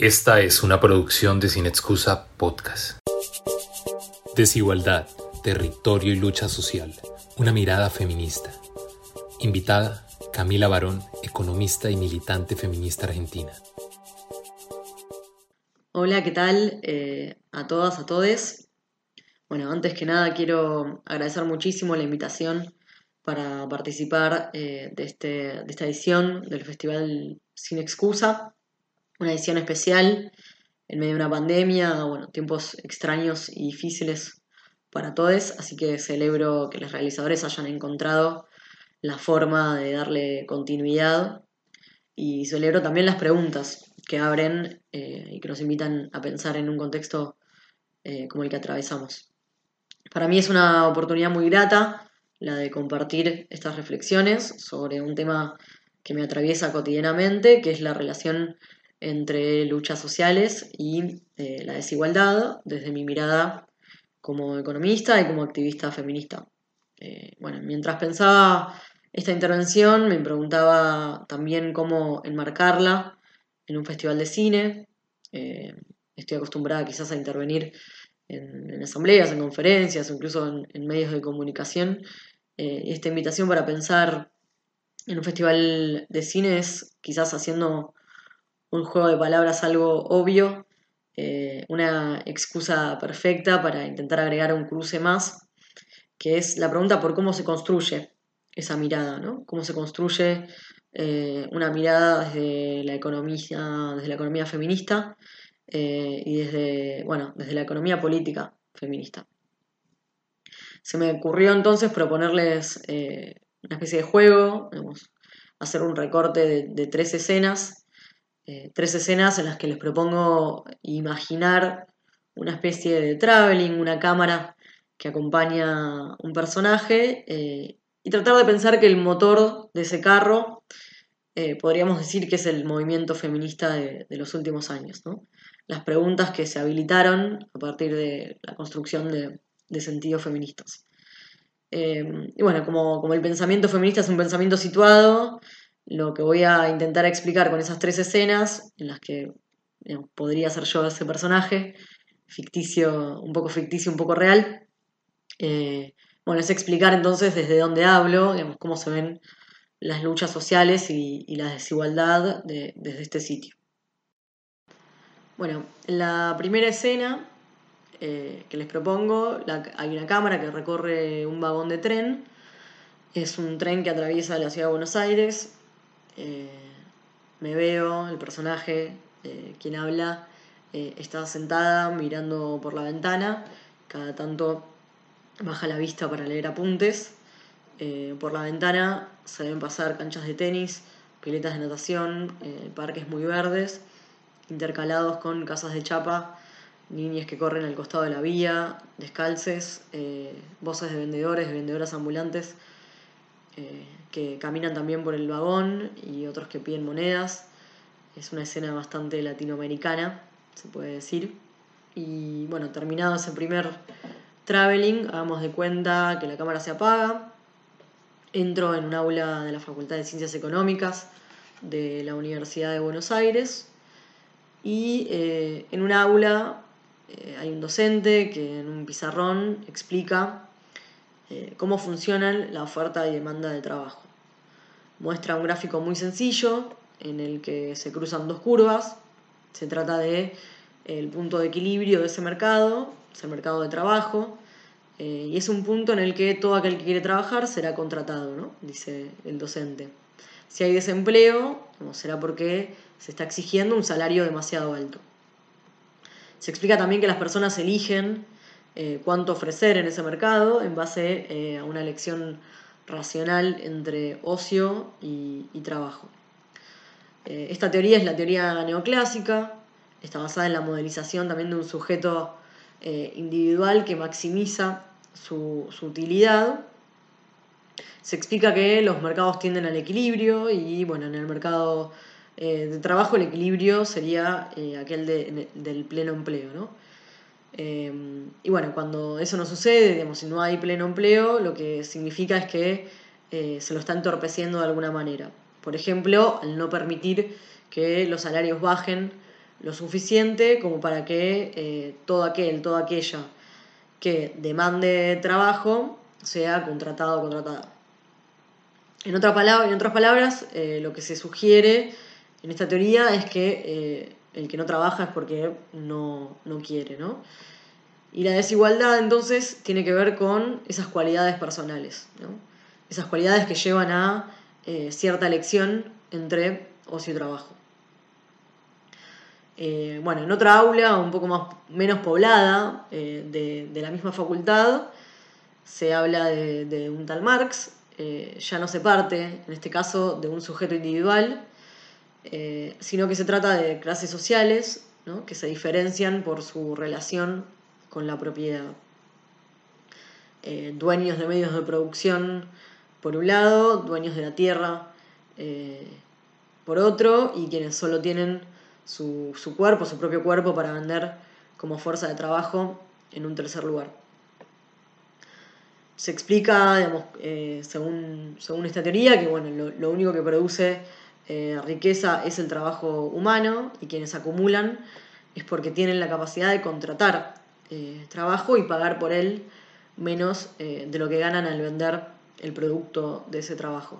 Esta es una producción de Sin Excusa Podcast. Desigualdad, territorio y lucha social. Una mirada feminista. Invitada, Camila Barón, economista y militante feminista argentina. Hola, ¿qué tal eh, a todas, a todes? Bueno, antes que nada quiero agradecer muchísimo la invitación para participar eh, de, este, de esta edición del Festival Sin Excusa una edición especial en medio de una pandemia, bueno, tiempos extraños y difíciles para todos, así que celebro que los realizadores hayan encontrado la forma de darle continuidad y celebro también las preguntas que abren eh, y que nos invitan a pensar en un contexto eh, como el que atravesamos. Para mí es una oportunidad muy grata la de compartir estas reflexiones sobre un tema que me atraviesa cotidianamente, que es la relación entre luchas sociales y eh, la desigualdad desde mi mirada como economista y como activista feminista. Eh, bueno, mientras pensaba esta intervención me preguntaba también cómo enmarcarla en un festival de cine. Eh, estoy acostumbrada quizás a intervenir en, asambleas, en conferencias, incluso en, en medios de comunicación. esta invitación para pensar en un festival de cine es quizás haciendo un juego de palabras algo obvio, eh, una excusa perfecta para intentar agregar un cruce más, que es la pregunta por cómo se construye esa mirada, ¿no? Cómo se construye eh, una mirada desde la economía, desde la economía feminista eh, y desde, bueno, desde la economía política feminista. Se me ocurrió entonces proponerles una especie de juego, hacer un recorte de, de tres escenas eh, tres escenas en las que les propongo imaginar una especie de traveling, una cámara que acompaña un personaje eh, y tratar de pensar que el motor de ese carro eh, podríamos decir que es el movimiento feminista de, los últimos años. Las preguntas que se habilitaron a partir de la construcción de, sentidos feministas. y bueno, como, como el pensamiento feminista es un pensamiento situado, lo que voy a intentar explicar con esas tres escenas, en las que podría ser yo ese personaje, ficticio, un poco ficticio, un poco real, eh, bueno, es explicar entonces desde dónde hablo, digamos, cómo se ven las luchas sociales y, la desigualdad desde este sitio. Bueno, en la primera escena eh, que les propongo, hay una cámara que recorre un vagón de tren. Es un tren que atraviesa la ciudad de Buenos Aires eh, me veo, el personaje, eh, quien habla, eh, está sentada mirando por la ventana, cada tanto baja la vista para leer apuntes. por la ventana se ven pasar canchas de tenis, piletas de natación, parques muy verdes, intercalados con casas de chapa, niñas que corren al costado de la vía, descalces, voces de vendedores, de vendedoras ambulantes eh, que caminan también por el vagón y otros que piden monedas. Es una escena bastante latinoamericana, se puede decir. Y bueno, terminado ese primer traveling, hagamos de cuenta que la cámara se apaga. Entro en un aula de la Facultad de Ciencias Económicas de la Universidad de Buenos Aires y eh, en un aula eh, hay un docente que en un pizarrón explica eh, cómo funcionan la oferta y demanda de trabajo. Muestra un gráfico muy sencillo en el que se cruzan dos curvas. Se trata de el punto de equilibrio de ese mercado, es el mercado de trabajo, eh, y es un punto en el que todo aquel que quiere trabajar será contratado, ¿no? dice el docente. Si hay desempleo, será porque se está exigiendo un salario demasiado alto. Se explica también que las personas eligen eh, cuánto ofrecer en ese mercado en base eh, a una elección racional entre ocio y, trabajo. Eh, esta teoría es la teoría neoclásica, está basada en la modelización también de un sujeto individual que maximiza su, utilidad. Se explica que los mercados tienden al equilibrio y bueno, en el mercado de trabajo el equilibrio sería aquel del pleno empleo. ¿no? Em, y bueno, cuando eso no sucede, digamos, si no hay pleno empleo, lo que significa es que eh, se lo está entorpeciendo de alguna manera. Por ejemplo, al no permitir que los salarios bajen lo suficiente como para que eh, todo aquel, toda aquella que demande trabajo sea contratado o contratada. En, otra palabra, en otras palabras, eh, lo que se sugiere en esta teoría es que el que no trabaja es porque no, quiere, ¿no? Y la desigualdad entonces tiene que ver con esas cualidades personales, ¿no? esas cualidades que llevan a cierta elección entre ocio y trabajo. Eh, bueno, en otra aula, un poco más, menos poblada, eh, de, la misma facultad, se habla de, un tal Marx, eh, ya no se parte, en este caso, de un sujeto individual, sino que se trata de clases sociales que se diferencian por su relación con la propiedad. dueños de medios de producción por un lado, dueños de la tierra por otro, y quienes solo tienen su, cuerpo, su propio cuerpo para vender como fuerza de trabajo en un tercer lugar. Se explica, digamos, eh, según, según, esta teoría, que bueno, lo, único que produce eh, riqueza es el trabajo humano y quienes acumulan es porque tienen la capacidad de contratar eh, trabajo y pagar por él menos de lo que ganan al vender el producto de ese trabajo.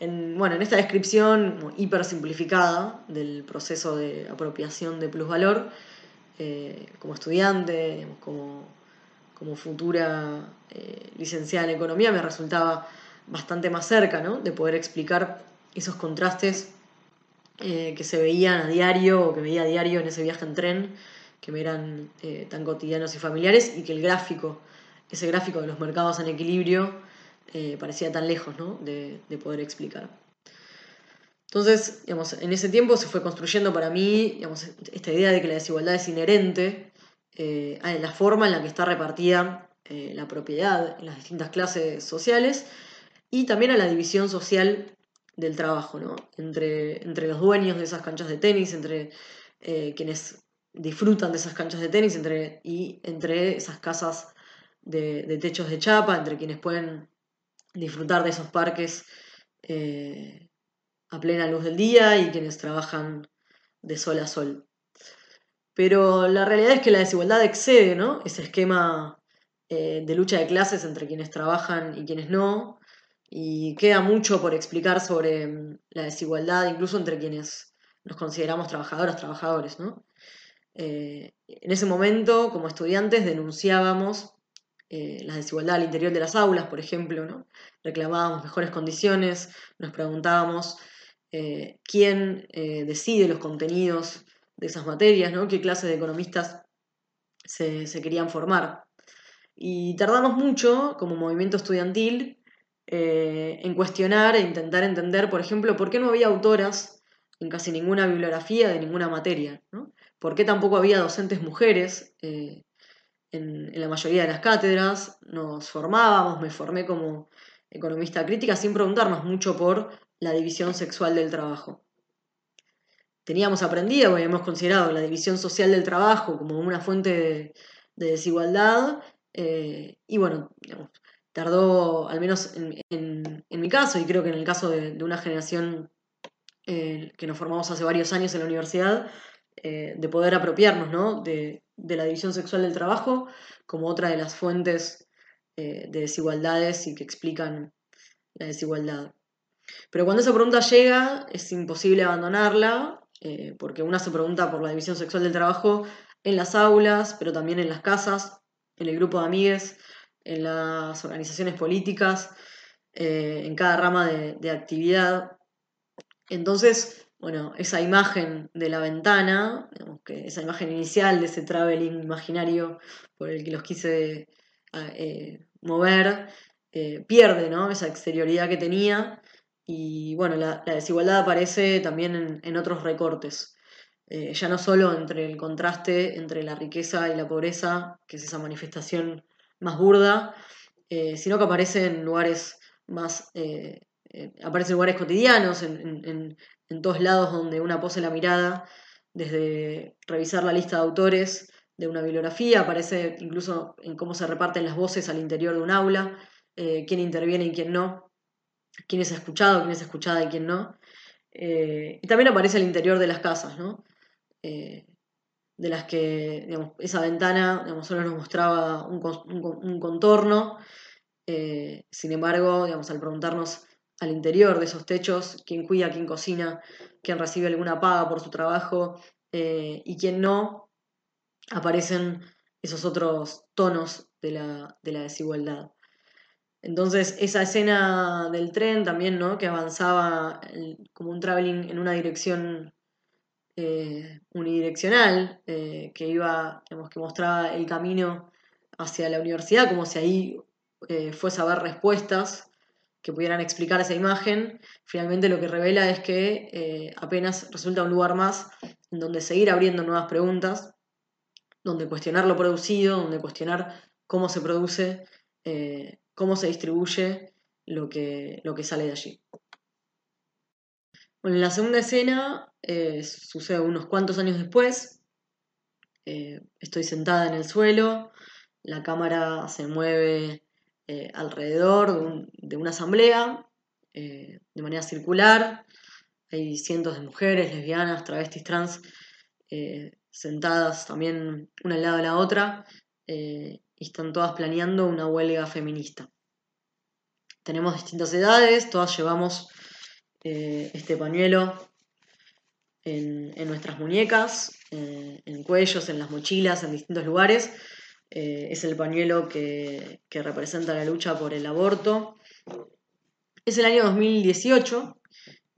En, bueno, en esta descripción hiper simplificada del proceso de apropiación de plusvalor, eh, como estudiante, como, futura eh, licenciada en economía, me resultaba bastante más cerca de poder explicar esos contrastes eh, que se veían a diario o que veía a diario en ese viaje en tren, que me eran tan cotidianos y familiares, y que el gráfico, ese gráfico de los mercados en equilibrio, eh, parecía tan lejos de, poder explicar. Entonces, en ese tiempo se fue construyendo para mí esta idea de que la desigualdad es inherente eh, a la forma en la que está repartida eh, la propiedad en las distintas clases sociales y también a la división social del trabajo, entre, entre los dueños de esas canchas de tenis, entre quienes disfrutan de esas canchas de tenis entre, y entre esas casas de, de techos de chapa, entre quienes pueden disfrutar de esos parques eh, a plena luz del día y quienes trabajan de sol a sol. Pero la realidad es que la desigualdad excede ¿no? ese esquema eh, de lucha de clases entre quienes trabajan y quienes no, y queda mucho por explicar sobre mm, la desigualdad incluso entre quienes nos consideramos trabajadoras, trabajadores. ¿no? Eh, en ese momento, como estudiantes, denunciábamos eh, la desigualdad al interior de las aulas, por ejemplo, ¿no? reclamábamos mejores condiciones, nos preguntábamos eh, quién decide los contenidos de esas materias, ¿no? qué clase de economistas se, querían formar. Y tardamos mucho, como movimiento estudiantil, en cuestionar e intentar entender, por ejemplo, por qué no había autoras en casi ninguna bibliografía de ninguna materia, ¿no? por qué tampoco había docentes mujeres en, la mayoría de las cátedras, nos formábamos, me formé como economista crítica sin preguntarnos mucho por la división sexual del trabajo. Teníamos aprendido, habíamos considerado la división social del trabajo como una fuente de, desigualdad, eh, y bueno, tardó, al menos en, mi caso, y creo que en el caso de, una generación eh, que nos formamos hace varios años en la universidad, eh, de poder apropiarnos ¿no? de, de la división sexual del trabajo como otra de las fuentes eh, de desigualdades y que explican la desigualdad. Pero cuando esa pregunta llega es imposible abandonarla, porque una se pregunta por la división sexual del trabajo en las aulas, pero también en las casas, en el grupo de amigues, en las organizaciones políticas, eh, en cada rama de, actividad. Entonces, bueno, esa imagen de la ventana, esa imagen inicial de ese traveling imaginario por el que los quise ah, eh, mover, eh, pierde ¿no? esa exterioridad que tenía y bueno, la, desigualdad aparece también en, otros recortes. Ya no solo entre el contraste entre la riqueza y la pobreza, que es esa manifestación más burda, sino que aparece en lugares más aparece en lugares cotidianos, en, en todos lados donde una pose la mirada, desde revisar la lista de autores de una bibliografía, aparece incluso en cómo se reparten las voces al interior de un aula, eh, quién interviene y quién no, quién es escuchado, quién es escuchada y quién no. Eh, y también aparece al interior de las casas, ¿no? De las que esa ventana solo nos mostraba un, contorno. sin embargo, al preguntarnos al interior de esos techos, quién cuida, quién cocina, quién recibe alguna paga por su trabajo y quién no, aparecen esos otros tonos de la, desigualdad. Entonces, esa escena del tren también, ¿no? Que avanzaba como un traveling en una dirección eh, unidireccional, eh, que iba, digamos, que mostraba el camino hacia la universidad, como si ahí eh, fuese a haber respuestas que pudieran explicar esa imagen. Finalmente lo que revela es que apenas resulta un lugar más donde seguir abriendo nuevas preguntas donde cuestionar lo producido, donde cuestionar cómo se produce, cómo se distribuye lo que, lo que sale de allí. En la segunda escena eh, sucede unos cuantos años después. Eh, estoy sentada en el suelo, la cámara se mueve alrededor de, una asamblea de manera circular. Hay cientos de mujeres, lesbianas, travestis, trans sentadas también una al lado de la otra eh, y están todas planeando una huelga feminista. Tenemos distintas edades, todas llevamos eh, este pañuelo en, nuestras muñecas, eh, en cuellos, en las mochilas, en distintos lugares. es el pañuelo que, representa la lucha por el aborto. Es el año 2018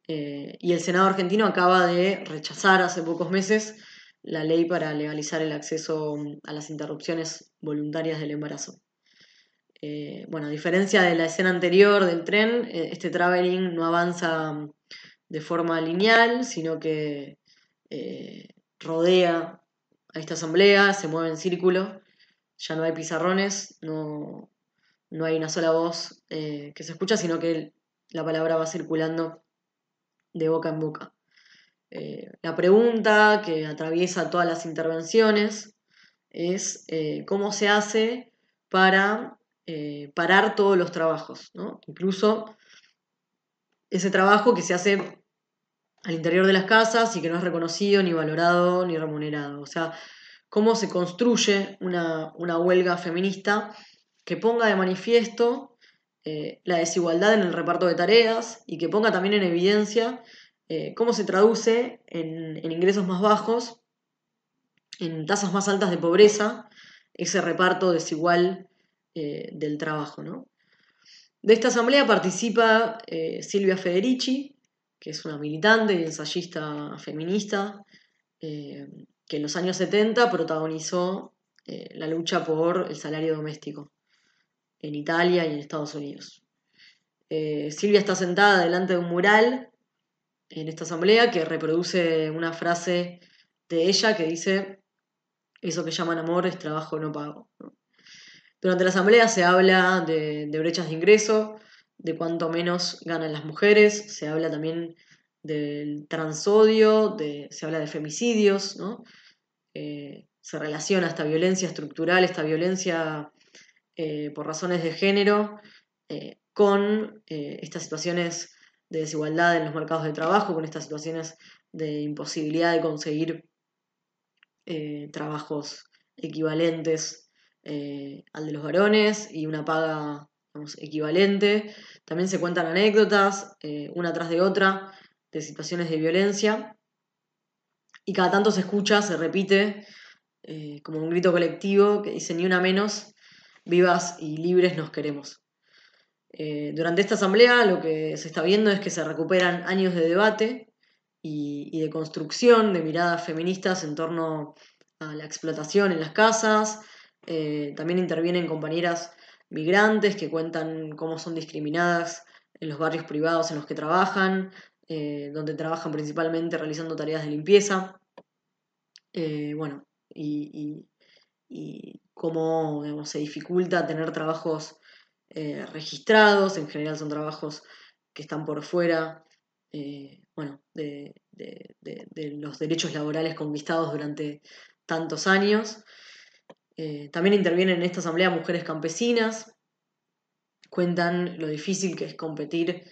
y el Senado argentino acaba de rechazar hace pocos meses la ley para legalizar el acceso a las interrupciones voluntarias del embarazo. Eh, bueno, a diferencia de la escena anterior del tren, eh, este traveling no avanza mm, de forma lineal, sino que eh, rodea a esta asamblea, se mueve en círculo, ya no hay pizarrones, no, no hay una sola voz que se escucha, sino que la palabra va circulando de boca en boca. La pregunta que atraviesa todas las intervenciones es cómo se hace para eh, parar todos los trabajos, incluso ese trabajo que se hace al interior de las casas y que no es reconocido, ni valorado, ni remunerado. O sea, cómo se construye una, una huelga feminista que ponga de manifiesto la desigualdad en el reparto de tareas y que ponga también en evidencia eh, cómo se traduce en, ingresos más bajos, en tasas más altas de pobreza, ese reparto desigual eh, del trabajo. De esta asamblea participa eh, Silvia Federici, que es una militante y ensayista feminista, que en los años 70 protagonizó la lucha por el salario doméstico en Italia y en Estados Unidos. Silvia está sentada delante de un mural en esta asamblea que reproduce una frase de ella que dice, eso que llaman amor es trabajo no pago. Durante la asamblea se habla de, brechas de ingreso, de cuánto menos ganan las mujeres, se habla también del transodio, se habla de femicidios. Eh, se relaciona esta violencia estructural, esta violencia eh, por razones de género, eh, con estas situaciones de desigualdad en los mercados de trabajo, con estas situaciones de imposibilidad de conseguir trabajos equivalentes eh, al de los varones y una paga equivalente. También se cuentan anécdotas, eh, una tras de otra, de situaciones de violencia. Y cada tanto se escucha, se repite, como un grito colectivo que dice ni una menos, vivas y libres nos queremos. Eh, durante esta asamblea lo que se está viendo es que se recuperan años de debate y, de construcción de miradas feministas en torno a la explotación en las casas. Eh, también intervienen compañeras migrantes que cuentan cómo son discriminadas en los barrios privados en los que trabajan, eh, donde trabajan principalmente realizando tareas de limpieza. bueno, y, cómo se dificulta tener trabajos eh, registrados, en general son trabajos que están por fuera eh, bueno, de, los derechos laborales conquistados durante tantos años. Eh, también intervienen en esta asamblea mujeres campesinas, cuentan lo difícil que es competir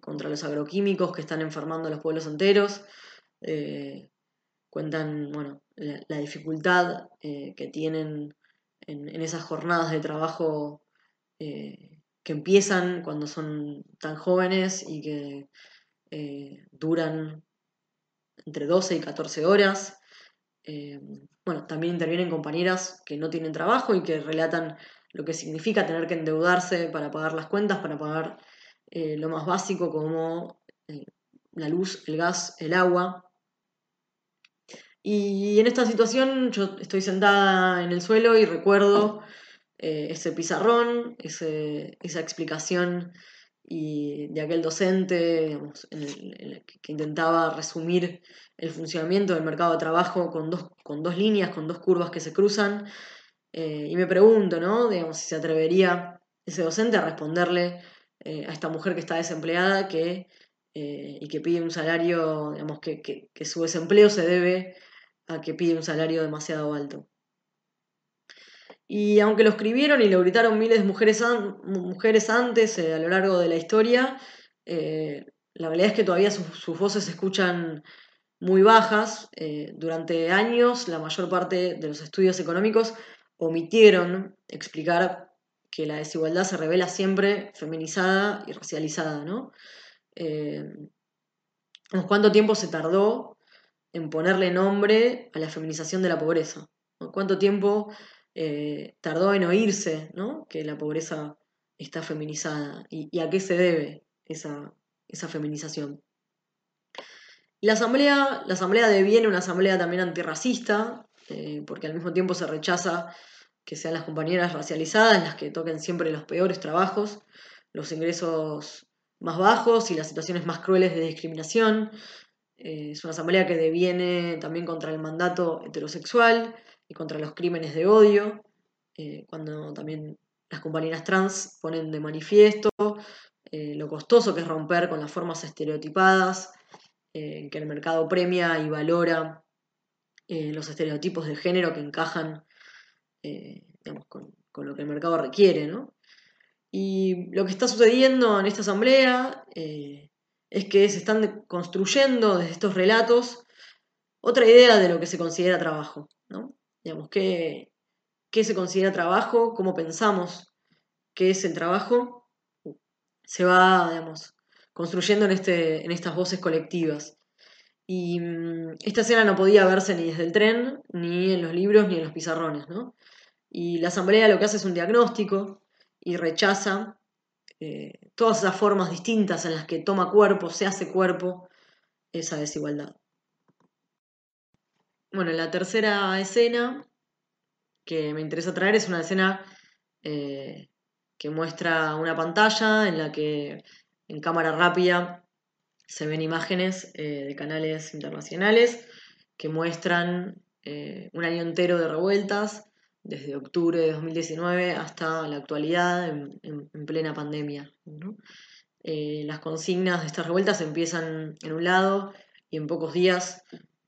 contra los agroquímicos que están enfermando a los pueblos enteros, cuentan bueno, la, dificultad eh, que tienen en, esas jornadas de trabajo eh, que empiezan cuando son tan jóvenes y que duran entre 12 y 14 horas. Bueno, también intervienen compañeras que no tienen trabajo y que relatan lo que significa tener que endeudarse para pagar las cuentas, para pagar lo más básico como la luz, el gas, el agua. Y en esta situación yo estoy sentada en el suelo y recuerdo eh, ese pizarrón, esa explicación y de aquel docente que intentaba resumir el funcionamiento del mercado de trabajo con dos, con dos líneas, con dos curvas que se cruzan. Eh, y me pregunto, ¿no? Digamos, si se atrevería ese docente a responderle eh, a esta mujer que está desempleada que eh, y que pide un salario, digamos, que, su desempleo se debe a que pide un salario demasiado alto. Y aunque lo escribieron y lo gritaron miles de mujeres, mujeres antes eh, a lo largo de la historia, eh, la realidad es que todavía sus, voces se escuchan muy bajas. durante años, la mayor parte de los estudios económicos omitieron explicar que la desigualdad se revela siempre feminizada y racializada, ¿no? Eh, ¿Cuánto tiempo se tardó en ponerle nombre a la feminización de la pobreza? ¿Cuánto tiempo eh, tardó en oírse que la pobreza está feminizada? ¿Y, a qué se debe esa, feminización? La asamblea, la asamblea deviene una asamblea también antirracista, eh, porque al mismo tiempo se rechaza que sean las compañeras racializadas las que toquen siempre los peores trabajos, los ingresos más bajos y las situaciones más crueles de discriminación. Eh, es una asamblea que deviene también contra el mandato heterosexual y contra los crímenes de odio, eh, cuando también las compañeras trans ponen de manifiesto eh, lo costoso que es romper con las formas estereotipadas, que el mercado premia y valora los estereotipos de género que encajan con, con, lo que el mercado requiere, ¿no? Y lo que está sucediendo en esta asamblea eh, es que se están construyendo desde estos relatos otra idea de lo que se considera trabajo. ¿no? Digamos, ¿qué, ¿qué, se considera trabajo? ¿Cómo pensamos qué es el trabajo? Se va, digamos, construyendo en, este, en estas voces colectivas. Y mm, esta escena no podía verse ni desde el tren, ni en los libros, ni en los pizarrones. ¿no? Y la asamblea lo que hace es un diagnóstico y rechaza eh, todas esas formas distintas en las que toma cuerpo, se hace cuerpo esa desigualdad. Bueno, la tercera escena que me interesa traer es una escena eh, que muestra una pantalla en la que en cámara rápida se ven imágenes eh, de canales internacionales que muestran un año entero de revueltas, desde octubre de 2019 hasta la actualidad, en, plena pandemia. Eh, las consignas de estas revueltas empiezan en un lado y en pocos días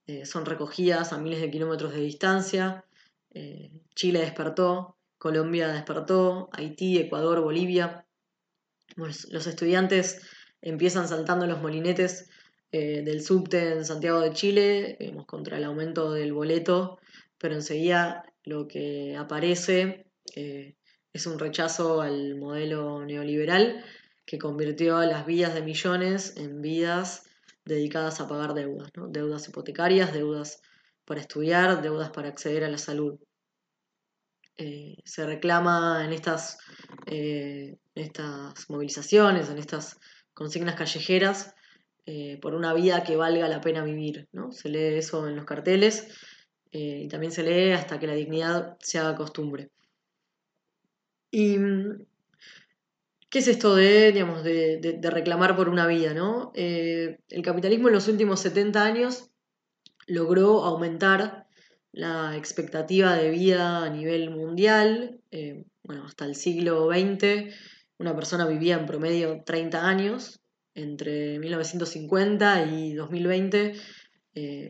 eh, son recogidas a miles de kilómetros de distancia. Eh, Chile despertó, Colombia despertó, Haití, Ecuador, Bolivia. los estudiantes empiezan saltando los molinetes del subte en Santiago de Chile contra el aumento del boleto, pero enseguida lo que aparece eh, es un rechazo al modelo neoliberal que convirtió las vidas de millones en vidas dedicadas a pagar deudas, deudas hipotecarias, deudas para estudiar, deudas para acceder a la salud. Eh, se reclama en estas, eh, estas movilizaciones, en estas consignas callejeras, por una vida que valga la pena vivir. ¿no? Se lee eso en los carteles eh, y también se lee hasta que la dignidad se haga costumbre. ¿Y mm, qué es esto de, digamos, de, reclamar por una vida? ¿no? Eh, el capitalismo en los últimos 70 años logró aumentar la expectativa de vida a nivel mundial. Eh, bueno, hasta el siglo XX una persona vivía en promedio 30 años. Entre 1950 y 2020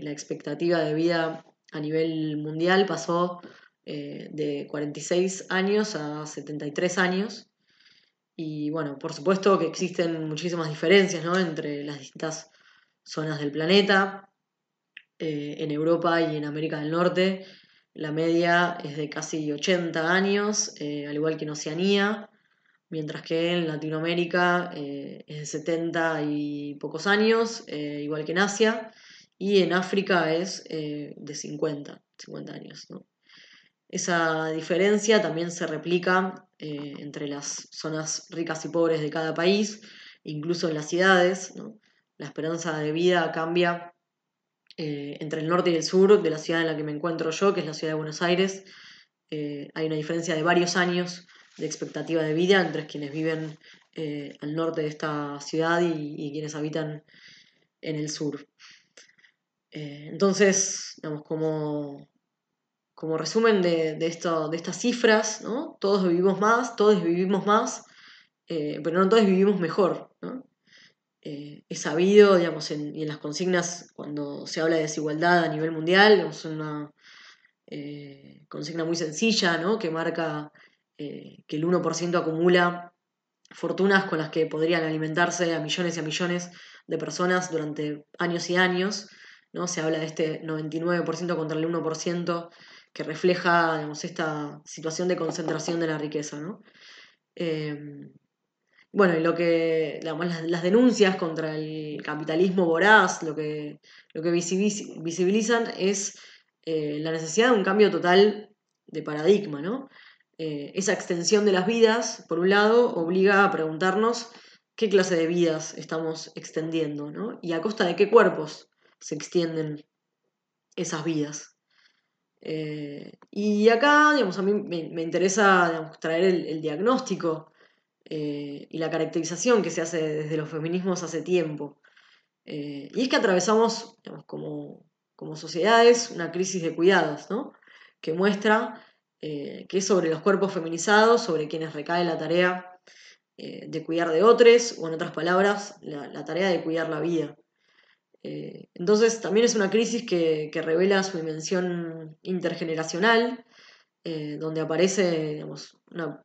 la expectativa de vida a nivel mundial pasó eh, de 46 años a 73 años. Y bueno, por supuesto que existen muchísimas diferencias entre las distintas zonas del planeta. eh, en Europa y en América del Norte la media es de casi 80 años, al igual que en Oceanía, mientras que en Latinoamérica es de 70 y pocos años, igual que en Asia, y en África es de 50, 50 años. Esa diferencia también se replica eh, entre las zonas ricas y pobres de cada país, incluso en las ciudades. La esperanza de vida cambia eh, entre el norte y el sur de la ciudad en la que me encuentro yo, que es la ciudad de Buenos Aires. Eh, hay una diferencia de varios años de expectativa de vida entre quienes viven al norte de esta ciudad y, y quienes habitan en el sur. entonces, digamos, como como resumen de, esto, de estas cifras, ¿no? Todos vivimos más, todos vivimos más, eh, pero no todos vivimos mejor, ¿no? Eh, es sabido, digamos, en, y en las consignas, cuando se habla de desigualdad a nivel mundial, es una eh, consigna muy sencilla, ¿no? Que marca que el 1% acumula fortunas con las que podrían alimentarse a millones y a millones de personas durante años y años, ¿no? Se habla de este 99% contra el 1% que refleja esta situación de concentración de la riqueza. ¿no? Em, bueno, y lo que, las, denuncias contra el capitalismo voraz, lo que, lo que visibilizan es eh, la necesidad de un cambio total de paradigma, ¿no? Eh, esa extensión de las vidas, por un lado, obliga a preguntarnos qué clase de vidas estamos extendiendo, ¿no? Y a costa de qué cuerpos se extienden esas vidas. Eh, y acá, digamos, a mí me, interesa traer el, diagnóstico eh, y la caracterización que se hace desde los feminismos hace tiempo. Eh, y es que atravesamos, como, como, sociedades, una crisis de cuidados, ¿no? Que muestra que es sobre los cuerpos feminizados, sobre quienes recae la tarea de cuidar de otros, o en otras palabras, la tarea de cuidar la vida. Eh, entonces también es una crisis que, revela su dimensión intergeneracional, eh, donde aparece una,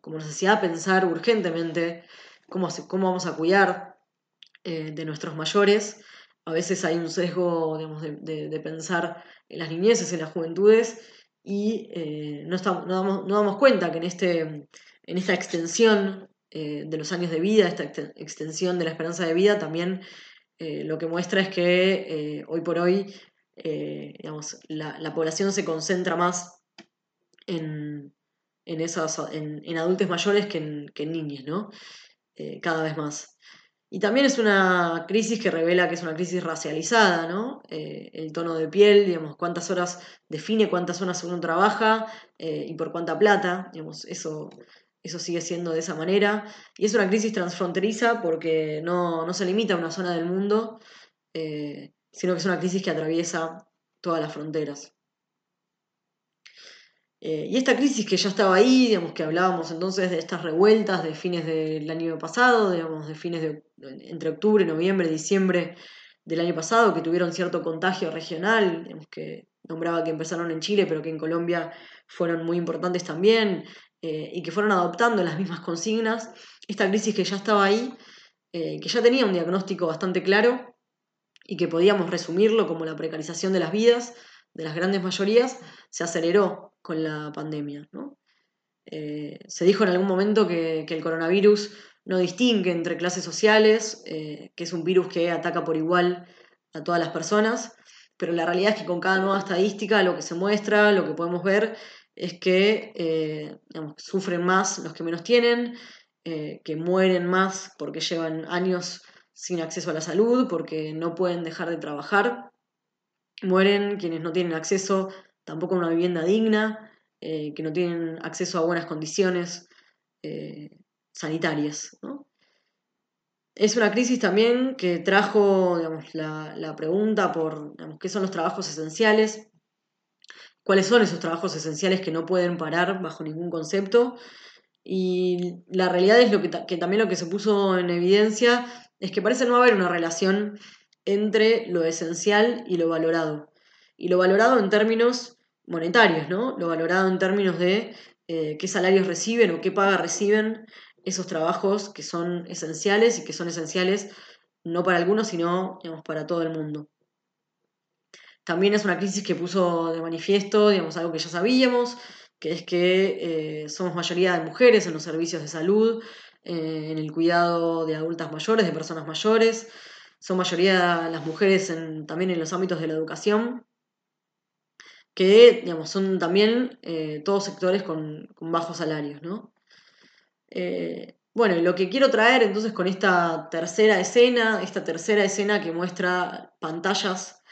como necesidad de pensar urgentemente cómo, cómo vamos a cuidar eh, de nuestros mayores. A veces hay un sesgo de, pensar en las niñeces, en las juventudes, y no, estamos, no, damos, cuenta que en, este, en esta extensión de los años de vida, esta extensión de la esperanza de vida, también eh, lo que muestra es que eh, hoy por hoy eh, la, población se concentra más en, en, en, adultos mayores que en, que niños, ¿no? cada vez más. Y también es una crisis que revela que es una crisis racializada, ¿no? el tono de piel, digamos, cuántas horas define cuántas horas uno trabaja y por cuánta plata, digamos, eso eso sigue siendo de esa manera. Y es una crisis transfronteriza porque no, se limita a una zona del mundo, eh, sino que es una crisis que atraviesa todas las fronteras. Eh, y esta crisis que ya estaba ahí, digamos que hablábamos entonces de estas revueltas de fines del año pasado, digamos, de fines de entre octubre, noviembre, diciembre del año pasado, que tuvieron cierto contagio regional, digamos que nombraba que empezaron en Chile, pero que en Colombia fueron muy importantes también, eh, y que fueron adoptando las mismas consignas, esta crisis que ya estaba ahí, eh, que ya tenía un diagnóstico bastante claro y que podíamos resumirlo como la precarización de las vidas de las grandes mayorías, se aceleró con la pandemia. Eh, se dijo en algún momento que, que, el coronavirus no distingue entre clases sociales, que es un virus que ataca por igual a todas las personas, pero la realidad es que con cada nueva estadística lo que se muestra, lo que podemos ver, es que eh, sufren más los que menos tienen, eh, que mueren más porque llevan años sin acceso a la salud, porque no pueden dejar de trabajar, mueren quienes no tienen acceso tampoco a una vivienda digna, eh, que no tienen acceso a buenas condiciones sanitarias. Es una crisis también que trajo la, pregunta por qué son los trabajos esenciales, cuáles son esos trabajos esenciales que no pueden parar bajo ningún concepto. Y la realidad es lo que, también lo que se puso en evidencia es que parece no haber una relación entre lo esencial y lo valorado. Y lo valorado en términos monetarios, ¿no? Lo valorado en términos de eh, qué salarios reciben o qué paga reciben esos trabajos que son esenciales y que son esenciales no para algunos, sino para todo el mundo. También es una crisis que puso de manifiesto, digamos, algo que ya sabíamos, que es que eh, somos mayoría de mujeres en los servicios de salud, eh, en el cuidado de adultas mayores, de personas mayores, son mayoría las mujeres también en los ámbitos de la educación, que digamos, son también eh, todos sectores con, bajos salarios. ¿no? bueno, lo que quiero traer entonces con esta tercera escena, esta tercera escena que muestra pantallas,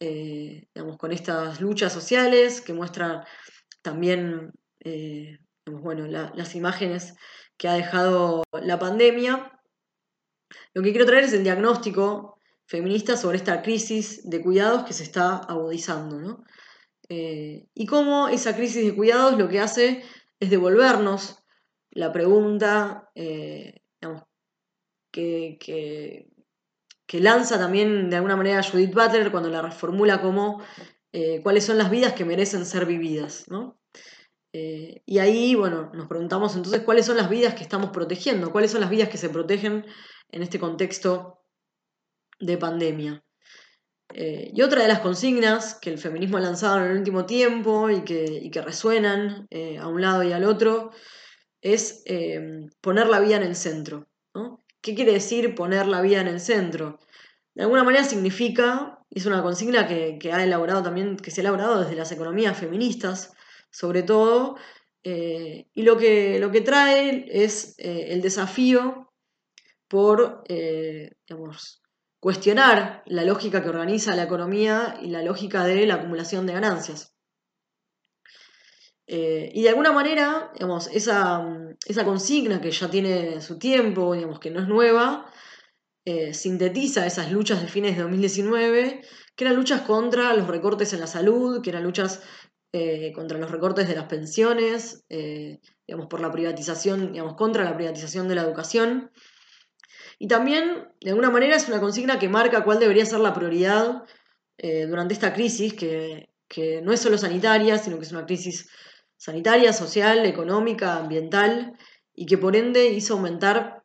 digamos, con estas luchas sociales, que muestra también eh, bueno, las imágenes que ha dejado la pandemia. Lo que quiero traer es el diagnóstico feminista sobre esta crisis de cuidados que se está agudizando. Eh, y cómo esa crisis de cuidados lo que hace es devolvernos la pregunta eh, que, que, lanza también de alguna manera Judith Butler cuando la reformula como eh, cuáles son las vidas que merecen ser vividas, eh, y ahí, bueno, nos preguntamos entonces cuáles son las vidas que estamos protegiendo, cuáles son las vidas que se protegen en este contexto de pandemia. Eh, y otra de las consignas que el feminismo ha lanzado en el último tiempo y que, resuenan a un lado y al otro es poner la vida en el centro. ¿Qué quiere decir poner la vida en el centro? De alguna manera significa es una consigna que, ha elaborado también, que se ha elaborado desde las economías feministas, sobre todo, eh, y lo que, lo que trae es eh, el desafío por, eh, cuestionar la lógica que organiza la economía y la lógica de la acumulación de ganancias. Y de alguna manera, digamos, esa, esa, consigna que ya tiene su tiempo, digamos, que no es nueva, eh, sintetiza esas luchas de fines de 2019, que eran luchas contra los recortes en la salud, que eran luchas eh, contra los recortes de las pensiones, eh, digamos, por la privatización, digamos, contra la privatización de la educación. Y también, de alguna manera, es una consigna que marca cuál debería ser la prioridad durante esta crisis, que, que no es solo sanitaria, sino que es una crisis sanitaria, social, económica, ambiental, y que por ende hizo aumentar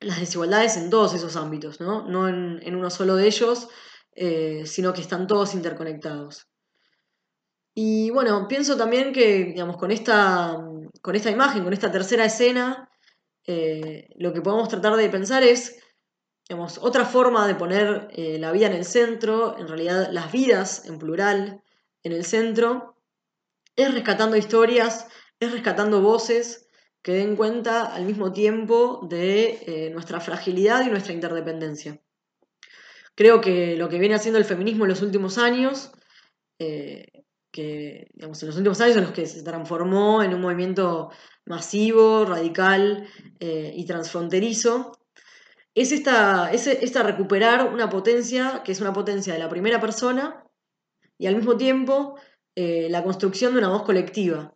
las desigualdades en todos esos ámbitos, no, no en, uno solo de ellos, eh, sino que están todos interconectados. Y bueno, pienso también que, digamos, con esta, con esta imagen, con esta tercera escena, eh, lo que podemos tratar de pensar es, digamos, otra forma de poner eh, la vida en el centro, en realidad las vidas en plural en el centro, es rescatando historias, es rescatando voces, que den cuenta al mismo tiempo de eh, nuestra fragilidad y nuestra interdependencia. Creo que lo que viene haciendo el feminismo en los últimos años, eh, que digamos, en los últimos años en los que se transformó en un movimiento masivo, radical eh, y transfronterizo, es esta, es esta recuperar una potencia que es una potencia de la primera persona y al mismo tiempo eh, la construcción de una voz colectiva,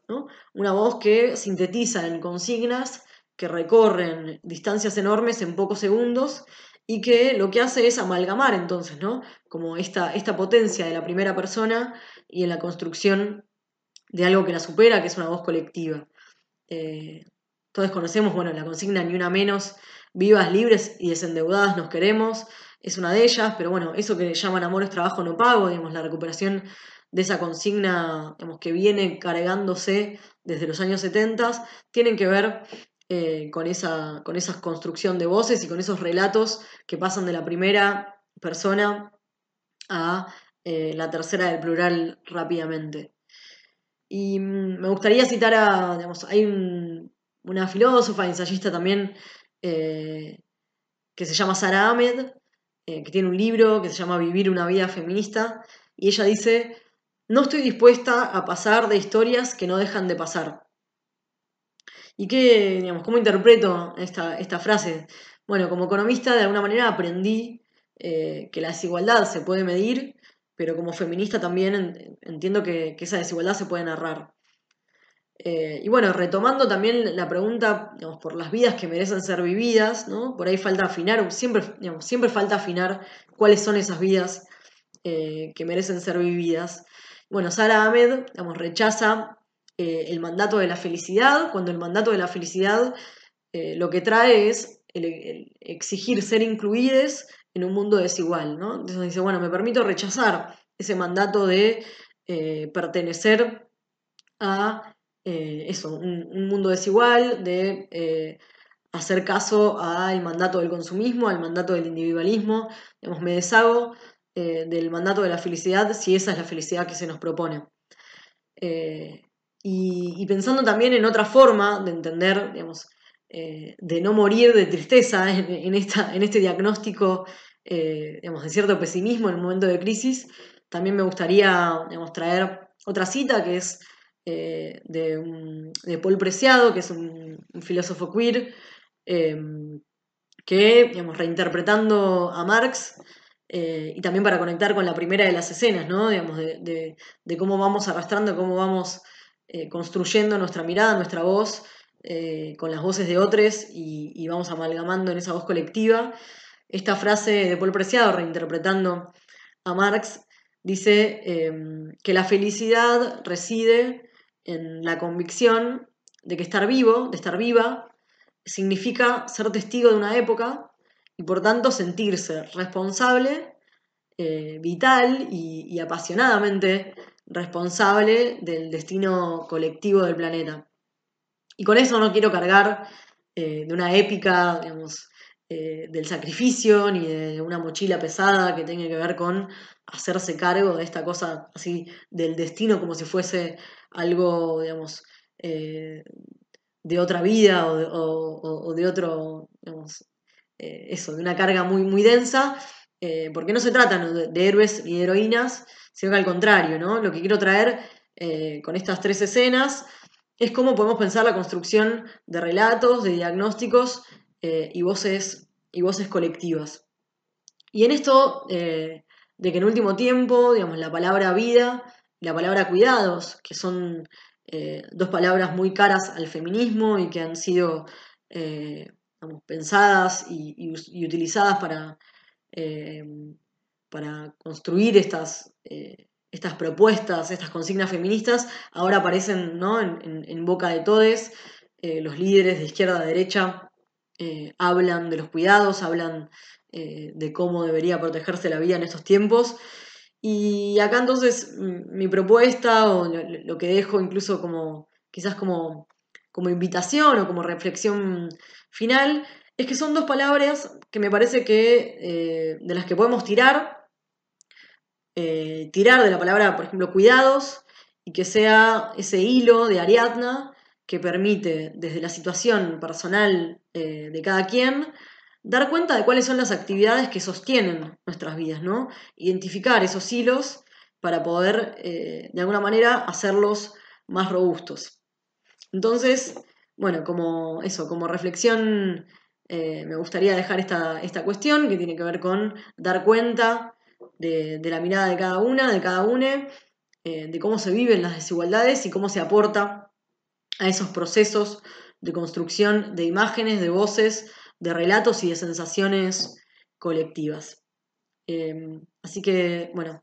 una voz que sintetiza en consignas que recorren distancias enormes en pocos segundos y que lo que hace es amalgamar entonces, ¿no? Como esta, esta potencia de la primera persona y en la construcción de algo que la supera, que es una voz colectiva. Eh, todos conocemos, bueno, la consigna ni una menos, vivas, libres y desendeudadas nos queremos, es una de ellas, pero bueno, eso que llaman amor es trabajo no pago, digamos, la recuperación de esa consigna que viene cargándose desde los años 70, tienen que ver eh, con, esa, con esa construcción de voces y con esos relatos que pasan de la primera persona a eh, la tercera del plural rápidamente. Y mm, me gustaría citar a, hay una filósofa, ensayista también, eh, que se llama Sara Ahmed, que tiene un libro que se llama Vivir una vida feminista, y ella dice, no estoy dispuesta a pasar de historias que no dejan de pasar. ¿Y qué, digamos, cómo interpreto esta, esta frase? Bueno, como economista de alguna manera aprendí eh, que la desigualdad se puede medir, pero como feminista también entiendo que, esa desigualdad se puede narrar. Eh, y bueno, retomando también la pregunta digamos, por las vidas que merecen ser vividas, ¿no? por ahí falta afinar, siempre, siempre falta afinar cuáles son esas vidas eh, que merecen ser vividas. Bueno, Sara Ahmed rechaza eh, el mandato de la felicidad, cuando el mandato de la felicidad eh, lo que trae es exigir ser incluidos en un mundo desigual. ¿no? Entonces dice, bueno, me permito rechazar ese mandato de pertenecer a eso, un, mundo desigual, de hacer caso al mandato del consumismo, al mandato del individualismo, me deshago del mandato de la felicidad si esa es la felicidad que se nos propone. Y, pensando también en otra forma de entender, digamos, eh, de no morir de tristeza en, esta, en este diagnóstico, eh, digamos, de cierto pesimismo en un momento de crisis, también me gustaría digamos, traer otra cita que es eh, de, Paul Preciado, que es un, filósofo queer, que, digamos, reinterpretando a Marx, y también para conectar con la primera de las escenas, ¿no? Digamos, de, cómo vamos arrastrando, cómo vamos eh, construyendo nuestra mirada, nuestra voz, eh, con las voces de otros y, vamos amalgamando en esa voz colectiva. Esta frase de Paul Preciado, reinterpretando a Marx, dice em, que la felicidad reside en la convicción de que estar vivo, de estar viva, significa ser testigo de una época y por tanto sentirse responsable, eh, vital y apasionadamente responsable del destino colectivo del planeta. Y con eso no quiero cargar eh, de una épica, digamos, eh, del sacrificio, ni de una mochila pesada que tenga que ver con hacerse cargo de esta cosa así del destino como si fuese algo, digamos, de otra vida o de, otro, digamos, eso, de una carga muy, muy densa, porque no se trata de héroes ni de heroínas, sino que al contrario, ¿no? Lo que quiero traer eh, con estas tres escenas es cómo podemos pensar la construcción de relatos, de diagnósticos eh, y, voces, y voces colectivas. Y en esto, eh, de que en último tiempo, digamos, la palabra vida y la palabra cuidados, que son dos palabras muy caras al feminismo y que han sido pensadas y, utilizadas para, para construir estas, eh, estas propuestas, estas consignas feministas, ahora aparecen ¿no? en, boca de todos. Eh, los líderes de izquierda a derecha eh, hablan de los cuidados, hablan de cómo debería protegerse la vida en estos tiempos. Y acá entonces mi propuesta o lo que dejo incluso como quizás como, como invitación o como reflexión final es que son dos palabras que me parece que de las que podemos tirar eh, tirar de la palabra, por ejemplo, cuidados y que sea ese hilo de Ariadna que permite, desde la situación personal eh, de cada quien, dar cuenta de cuáles son las actividades que sostienen nuestras vidas, ¿no? Identificar esos hilos para poder, eh, de alguna manera, hacerlos más robustos. Entonces, bueno, como eso, como reflexión, me gustaría dejar esta, esta cuestión que tiene que ver con dar cuenta de, la mirada de cada una, de cada una, eh, de cómo se viven las desigualdades y cómo se aporta a esos procesos de construcción de imágenes, de voces, de relatos y de sensaciones colectivas. Em, así que, bueno,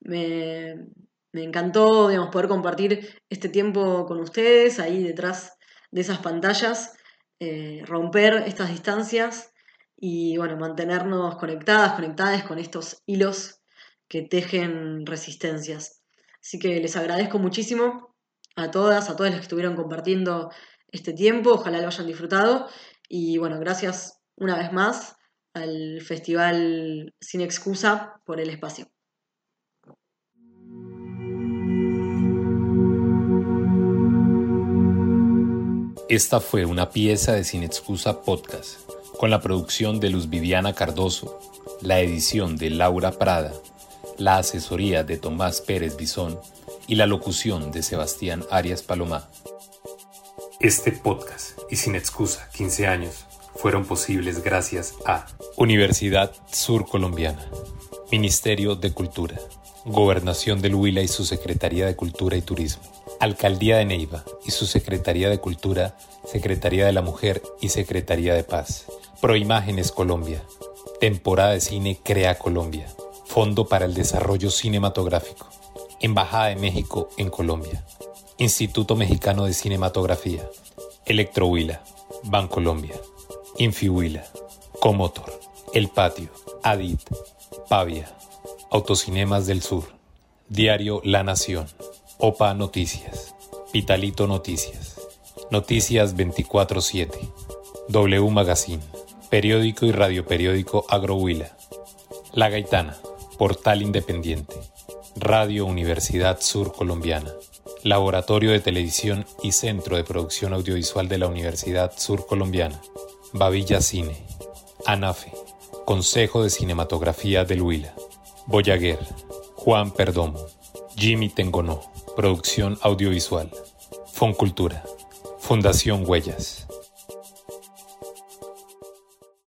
me, encantó digamos, poder compartir este tiempo con ustedes ahí detrás de esas pantallas, eh, romper estas distancias y bueno, mantenernos conectadas, conectadas con estos hilos que tejen resistencias. Así que les agradezco muchísimo a todas, a todas las que estuvieron compartiendo este tiempo, ojalá lo hayan disfrutado y bueno, gracias una vez más al Festival Sin Excusa por el espacio. Esta fue una pieza de Sin Excusa Podcast con la producción de Luz Viviana Cardoso, la edición de Laura Prada, la asesoría de Tomás Pérez Bisón y la locución de Sebastián Arias Palomá. Este podcast y sin excusa 15 años fueron posibles gracias a Universidad Sur Colombiana, Ministerio de Cultura, Gobernación del Huila y su Secretaría de Cultura y Turismo, Alcaldía de Neiva y su Secretaría de Cultura, Secretaría de la Mujer y Secretaría de Paz. Proimágenes Colombia. Temporada de cine Crea Colombia. Fondo para el Desarrollo Cinematográfico. Embajada de México en Colombia. Instituto Mexicano de Cinematografía. Electrohuila. Bancolombia. Infihuila. Comotor. El Patio. Adit. Pavia. Autocinemas del Sur. Diario La Nación, OPA Noticias, Pitalito Noticias, Noticias 24-7, W Magazine, Periódico y Radio Periódico Agrohuila, La Gaitana, Portal Independiente, Radio Universidad Sur Colombiana, Laboratorio de Televisión y Centro de Producción Audiovisual de la Universidad Sur Colombiana, Bavilla Cine, ANAFE, Consejo de Cinematografía del Huila, Boyaguer, Juan Perdomo, Jimmy Tengonó, Producción Audiovisual, Foncultura, Fundación Huellas.